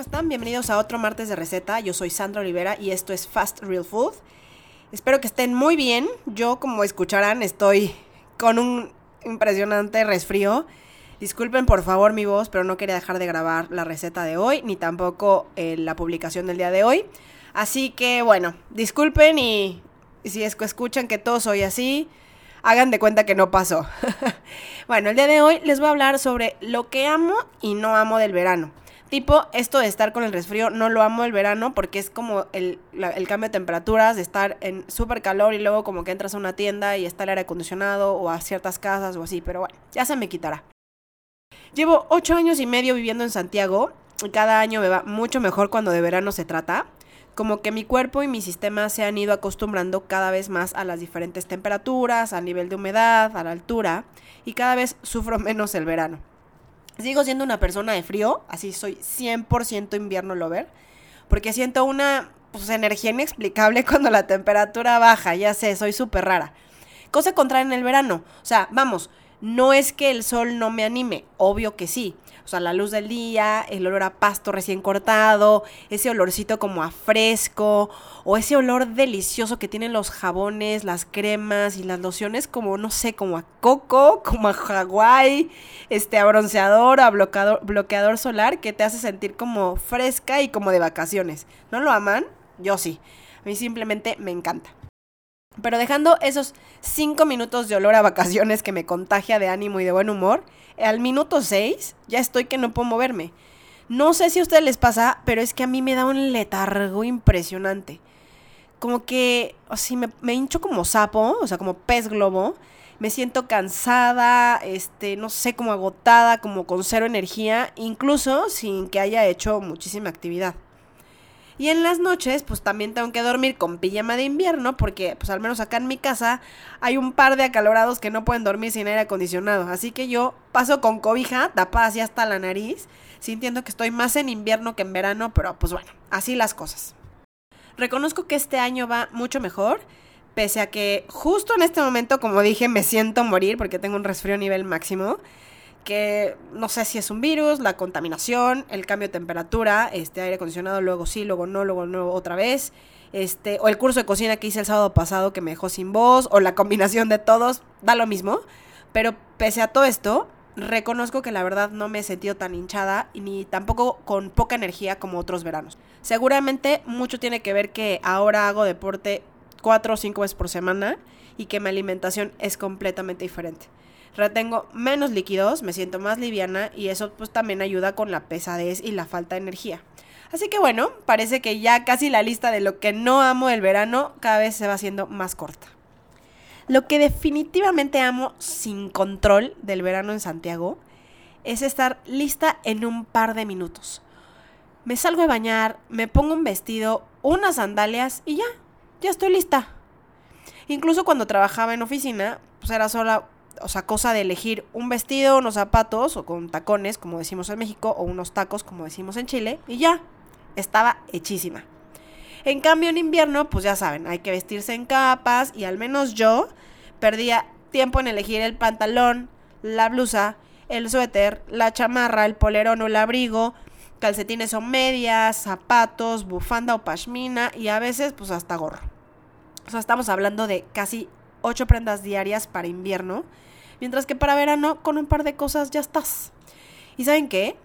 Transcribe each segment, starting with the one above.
¿cómo están? Bienvenidos a otro martes de receta. Yo soy Sandra Olivera y esto es Fast Real Food. Espero que estén muy bien. Yo, como escucharán, estoy con un impresionante resfrío. Disculpen por favor mi voz, pero no quería dejar de grabar la receta de hoy, ni tampoco eh, la publicación del día de hoy. Así que bueno, disculpen y, si escuchan que todo soy así, hagan de cuenta que no pasó. bueno, el día de hoy les voy a hablar sobre lo que amo y no amo del verano. Tipo, esto de estar con el resfrío no lo amo el verano porque es como el, cambio de temperaturas, de estar en súper calor y luego como que entras a una tienda y está el aire acondicionado o a ciertas casas o así, pero bueno, ya se me quitará. Llevo ocho años y medio viviendo en Santiago y cada año me va mucho mejor cuando de verano se trata. Como que mi cuerpo y mi sistema se han ido acostumbrando cada vez más a las diferentes temperaturas, al nivel de humedad, a la altura, y cada vez sufro menos el verano. Sigo siendo una persona de frío, así soy 100% invierno lover, porque siento una pues, energía inexplicable cuando la temperatura baja, ya sé, soy súper rara. Cosa contraria en el verano, o sea, vamos, no es que el sol no me anime, obvio que sí. Sea, la luz del día, el olor a pasto recién cortado, ese olorcito como a fresco, o ese olor delicioso que tienen los jabones, las cremas y las lociones como, no sé, como a coco, como a Hawái, este, a bronceador, a bloqueador, bloqueador solar, que te hace sentir como fresca y como de vacaciones. ¿No lo aman? Yo sí. A mí simplemente me encanta. Pero dejando esos cinco minutos de olor a vacaciones que me contagia de ánimo y de buen humor, al minuto seis ya estoy que no puedo moverme. No sé si a ustedes les pasa, pero es que a mí me da un letargo impresionante. Como que, o sea, me, me hincho como sapo, o sea, como pez globo. Me siento cansada, este, no sé, como agotada, como con cero energía, incluso sin que haya hecho muchísima actividad. Y en las noches, pues también tengo que dormir con pijama de invierno, porque pues al menos acá en mi casa hay un par de acalorados que no pueden dormir sin aire acondicionado. Así que yo paso con cobija tapada así hasta la nariz, sintiendo que estoy más en invierno que en verano, pero pues bueno, así las cosas. Reconozco que este año va mucho mejor, pese a que justo en este momento, como dije, me siento morir porque tengo un resfrío nivel máximo que no sé si es un virus, la contaminación, el cambio de temperatura, este aire acondicionado, luego sí, luego no, luego no, otra vez, este, o el curso de cocina que hice el sábado pasado que me dejó sin voz, o la combinación de todos, da lo mismo. Pero pese a todo esto, reconozco que la verdad no me he sentido tan hinchada ni tampoco con poca energía como otros veranos. Seguramente mucho tiene que ver que ahora hago deporte cuatro o cinco veces por semana y que mi alimentación es completamente diferente retengo menos líquidos, me siento más liviana y eso pues también ayuda con la pesadez y la falta de energía. Así que bueno, parece que ya casi la lista de lo que no amo del verano cada vez se va haciendo más corta. Lo que definitivamente amo sin control del verano en Santiago es estar lista en un par de minutos. Me salgo a bañar, me pongo un vestido, unas sandalias y ya, ya estoy lista. Incluso cuando trabajaba en oficina, pues era sola o sea, cosa de elegir un vestido, unos zapatos o con tacones, como decimos en México, o unos tacos, como decimos en Chile, y ya, estaba hechísima. En cambio, en invierno, pues ya saben, hay que vestirse en capas y al menos yo perdía tiempo en elegir el pantalón, la blusa, el suéter, la chamarra, el polerón o el abrigo, calcetines o medias, zapatos, bufanda o pashmina y a veces pues hasta gorro. O sea, estamos hablando de casi ocho prendas diarias para invierno Mientras que para verano, con un par de cosas ya estás. ¿Y saben qué?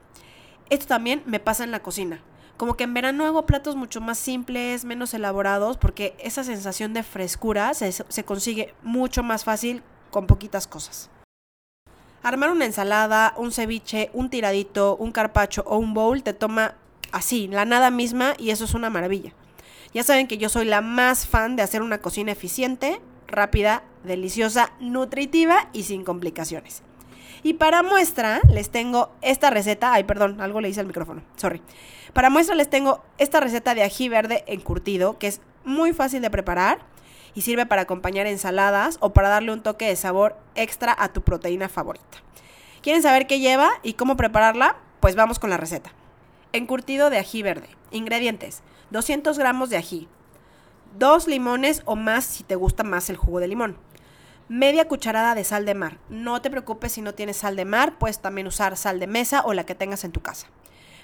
Esto también me pasa en la cocina. Como que en verano hago platos mucho más simples, menos elaborados, porque esa sensación de frescura se, se consigue mucho más fácil con poquitas cosas. Armar una ensalada, un ceviche, un tiradito, un carpacho o un bowl te toma así, la nada misma, y eso es una maravilla. Ya saben que yo soy la más fan de hacer una cocina eficiente, rápida, deliciosa, nutritiva y sin complicaciones. Y para muestra les tengo esta receta, ay perdón, algo le hice al micrófono, sorry. Para muestra les tengo esta receta de ají verde encurtido, que es muy fácil de preparar y sirve para acompañar ensaladas o para darle un toque de sabor extra a tu proteína favorita. ¿Quieren saber qué lleva y cómo prepararla? Pues vamos con la receta. Encurtido de ají verde. Ingredientes. 200 gramos de ají, dos limones o más si te gusta más el jugo de limón. Media cucharada de sal de mar. No te preocupes si no tienes sal de mar, puedes también usar sal de mesa o la que tengas en tu casa.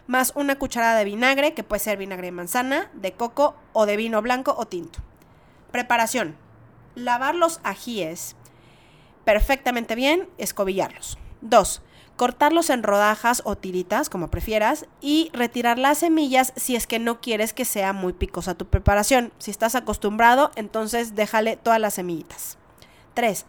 más una cucharada de vinagre, que puede ser vinagre de manzana, de coco o de vino blanco o tinto. Preparación. Lavar los ajíes perfectamente bien, escobillarlos. 2. Cortarlos en rodajas o tiritas, como prefieras, y retirar las semillas si es que no quieres que sea muy picosa tu preparación. Si estás acostumbrado, entonces déjale todas las semillitas. 3.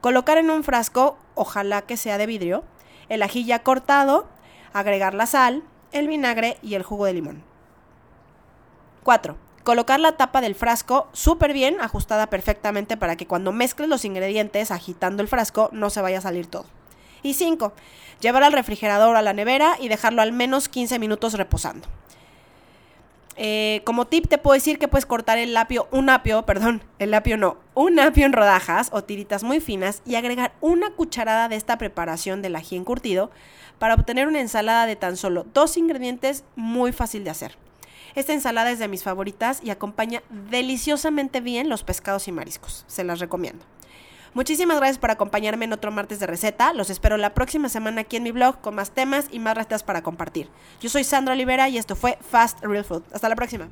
Colocar en un frasco, ojalá que sea de vidrio, el ají ya cortado, agregar la sal, el vinagre y el jugo de limón. 4. Colocar la tapa del frasco súper bien, ajustada perfectamente para que cuando mezcles los ingredientes agitando el frasco no se vaya a salir todo. Y 5. Llevar al refrigerador a la nevera y dejarlo al menos 15 minutos reposando. Eh, como tip te puedo decir que puedes cortar el apio, un apio, perdón, el apio no, un apio en rodajas o tiritas muy finas y agregar una cucharada de esta preparación del ají encurtido para obtener una ensalada de tan solo dos ingredientes muy fácil de hacer. Esta ensalada es de mis favoritas y acompaña deliciosamente bien los pescados y mariscos. Se las recomiendo. Muchísimas gracias por acompañarme en otro martes de receta. Los espero la próxima semana aquí en mi blog con más temas y más recetas para compartir. Yo soy Sandra Olivera y esto fue Fast Real Food. Hasta la próxima.